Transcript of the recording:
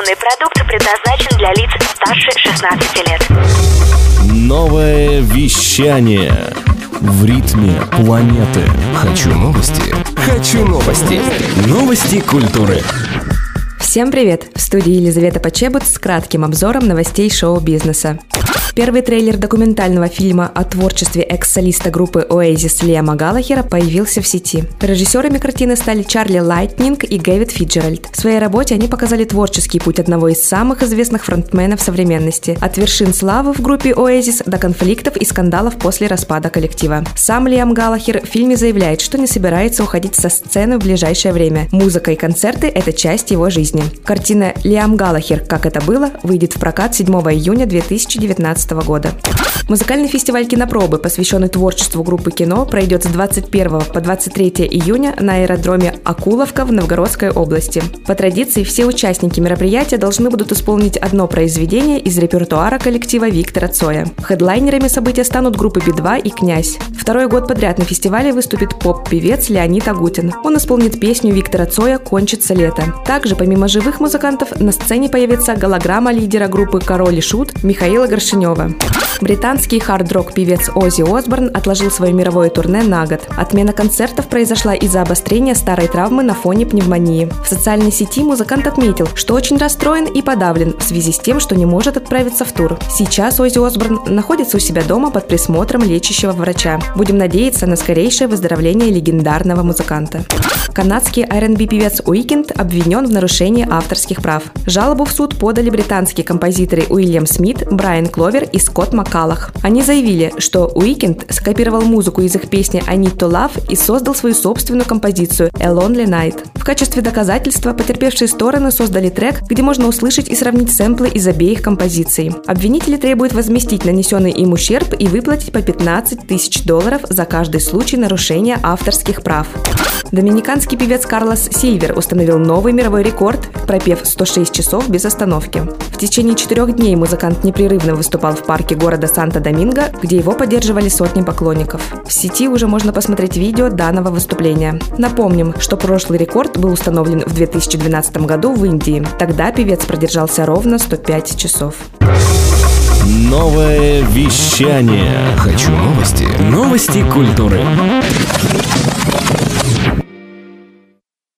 Информационный продукт предназначен для лиц старше 16 лет. Новое вещание в ритме планеты. Хочу новости. Хочу новости. Новости культуры. Всем привет! В студии Елизавета Почебут с кратким обзором новостей шоу-бизнеса. Первый трейлер документального фильма о творчестве экс-солиста группы Oasis Лиама Галлахера появился в сети. Режиссерами картины стали Чарли Лайтнинг и Гэвин Фицджеральд. В своей работе они показали творческий путь одного из самых известных фронтменов современности, от вершин славы в группе Oasis до конфликтов и скандалов после распада коллектива. Сам Лиам Галлахер в фильме заявляет, что не собирается уходить со сцены в ближайшее время. Музыка и концерты – это часть его жизни. Картина «Лиам Галлахер. Как это было» выйдет в прокат 7 июня 2019 2019 года. Музыкальный фестиваль кинопробы, посвященный творчеству группы кино, пройдет с 21 по 23 июня на аэродроме Акуловка в Новгородской области. По традиции, все участники мероприятия должны будут исполнить одно произведение из репертуара коллектива Виктора Цоя. Хедлайнерами события станут группы Би-2 и Князь. Второй год подряд на фестивале выступит поп-певец Леонид Агутин. Он исполнит песню Виктора Цоя «Кончится лето». Также, помимо живых музыкантов, на сцене появится голограмма лидера группы «Король и Шут» Михаила Горшинева. Иванова. Британский хард-рок певец Оззи Осборн отложил свое мировое турне на год. Отмена концертов произошла из-за обострения старой травмы на фоне пневмонии. В социальной сети музыкант отметил, что очень расстроен и подавлен в связи с тем, что не может отправиться в тур. Сейчас Оззи Осборн находится у себя дома под присмотром лечащего врача. Будем надеяться на скорейшее выздоровление легендарного музыканта. Канадский R&B певец Уикенд обвинен в нарушении авторских прав. Жалобу в суд подали британские композиторы Уильям Смит, Брайан Кловер и Скотт Маккалах. Они заявили, что Уикенд скопировал музыку из их песни «I Need to Love» и создал свою собственную композицию «A Lonely Night». В качестве доказательства потерпевшие стороны создали трек, где можно услышать и сравнить сэмплы из обеих композиций. Обвинители требуют возместить нанесенный им ущерб и выплатить по 15 тысяч долларов за каждый случай нарушения авторских прав. Доминиканский певец Карлос Сильвер установил новый мировой рекорд, пропев 106 часов без остановки. Течение четырех дней музыкант непрерывно выступал в парке города Санта-Доминго, где его поддерживали сотни поклонников. В сети уже можно посмотреть видео данного выступления. Напомним, что прошлый рекорд был установлен в 2012 году в Индии. Тогда певец продержался ровно 105 часов. Новое вещание. Хочу новости. Новости культуры.